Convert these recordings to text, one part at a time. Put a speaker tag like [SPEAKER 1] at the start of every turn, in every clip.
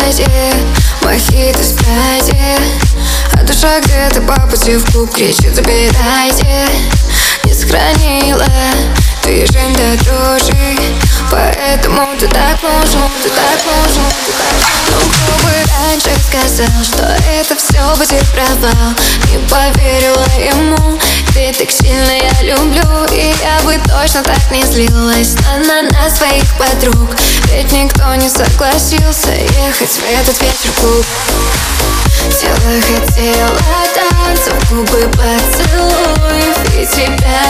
[SPEAKER 1] связи Мохито спяди А душа где-то по пути в клуб кричит Забирайте. Не сохранила ты жизнь до дрожи Поэтому ты так нужен, ты так нужен, Ну кто бы раньше сказал, что это все будет провал Не поверила ему, ведь так сильно я люблю. И я бы точно так не злилась. На, на, своих подруг Ведь никто не согласился ехать в этот вечер клуб. Тело хотело танцев, губы поцелуев И тебя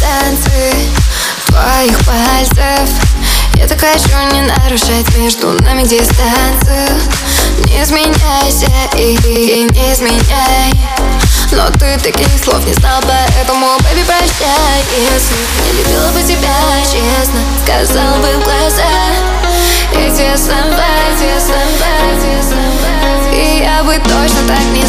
[SPEAKER 1] танцы твоих пальцев. Я так хочу не нарушать между нами дистанцию. Не изменяйся и, не изменяй. Но ты таких слов не знал, поэтому, бэби, прощай. Если не любила бы тебя, честно Сказал бы в глаза. И тесно в тесно в тесно в И я бы точно так не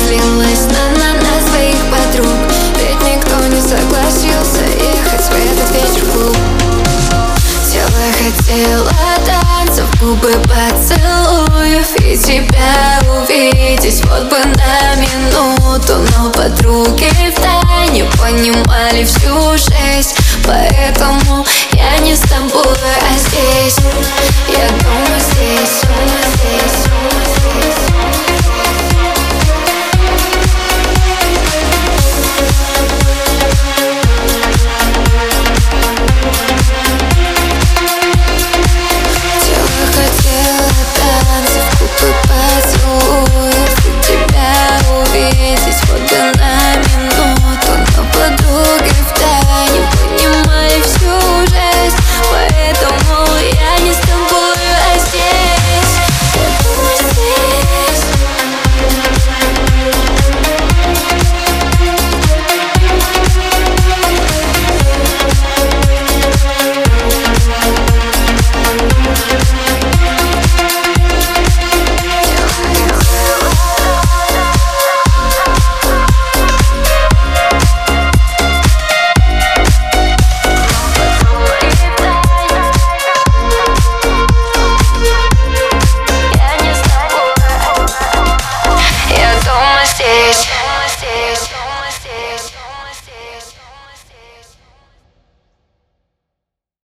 [SPEAKER 1] знали всю жесть Поэтому я не с тобой, а здесь. Я думаю,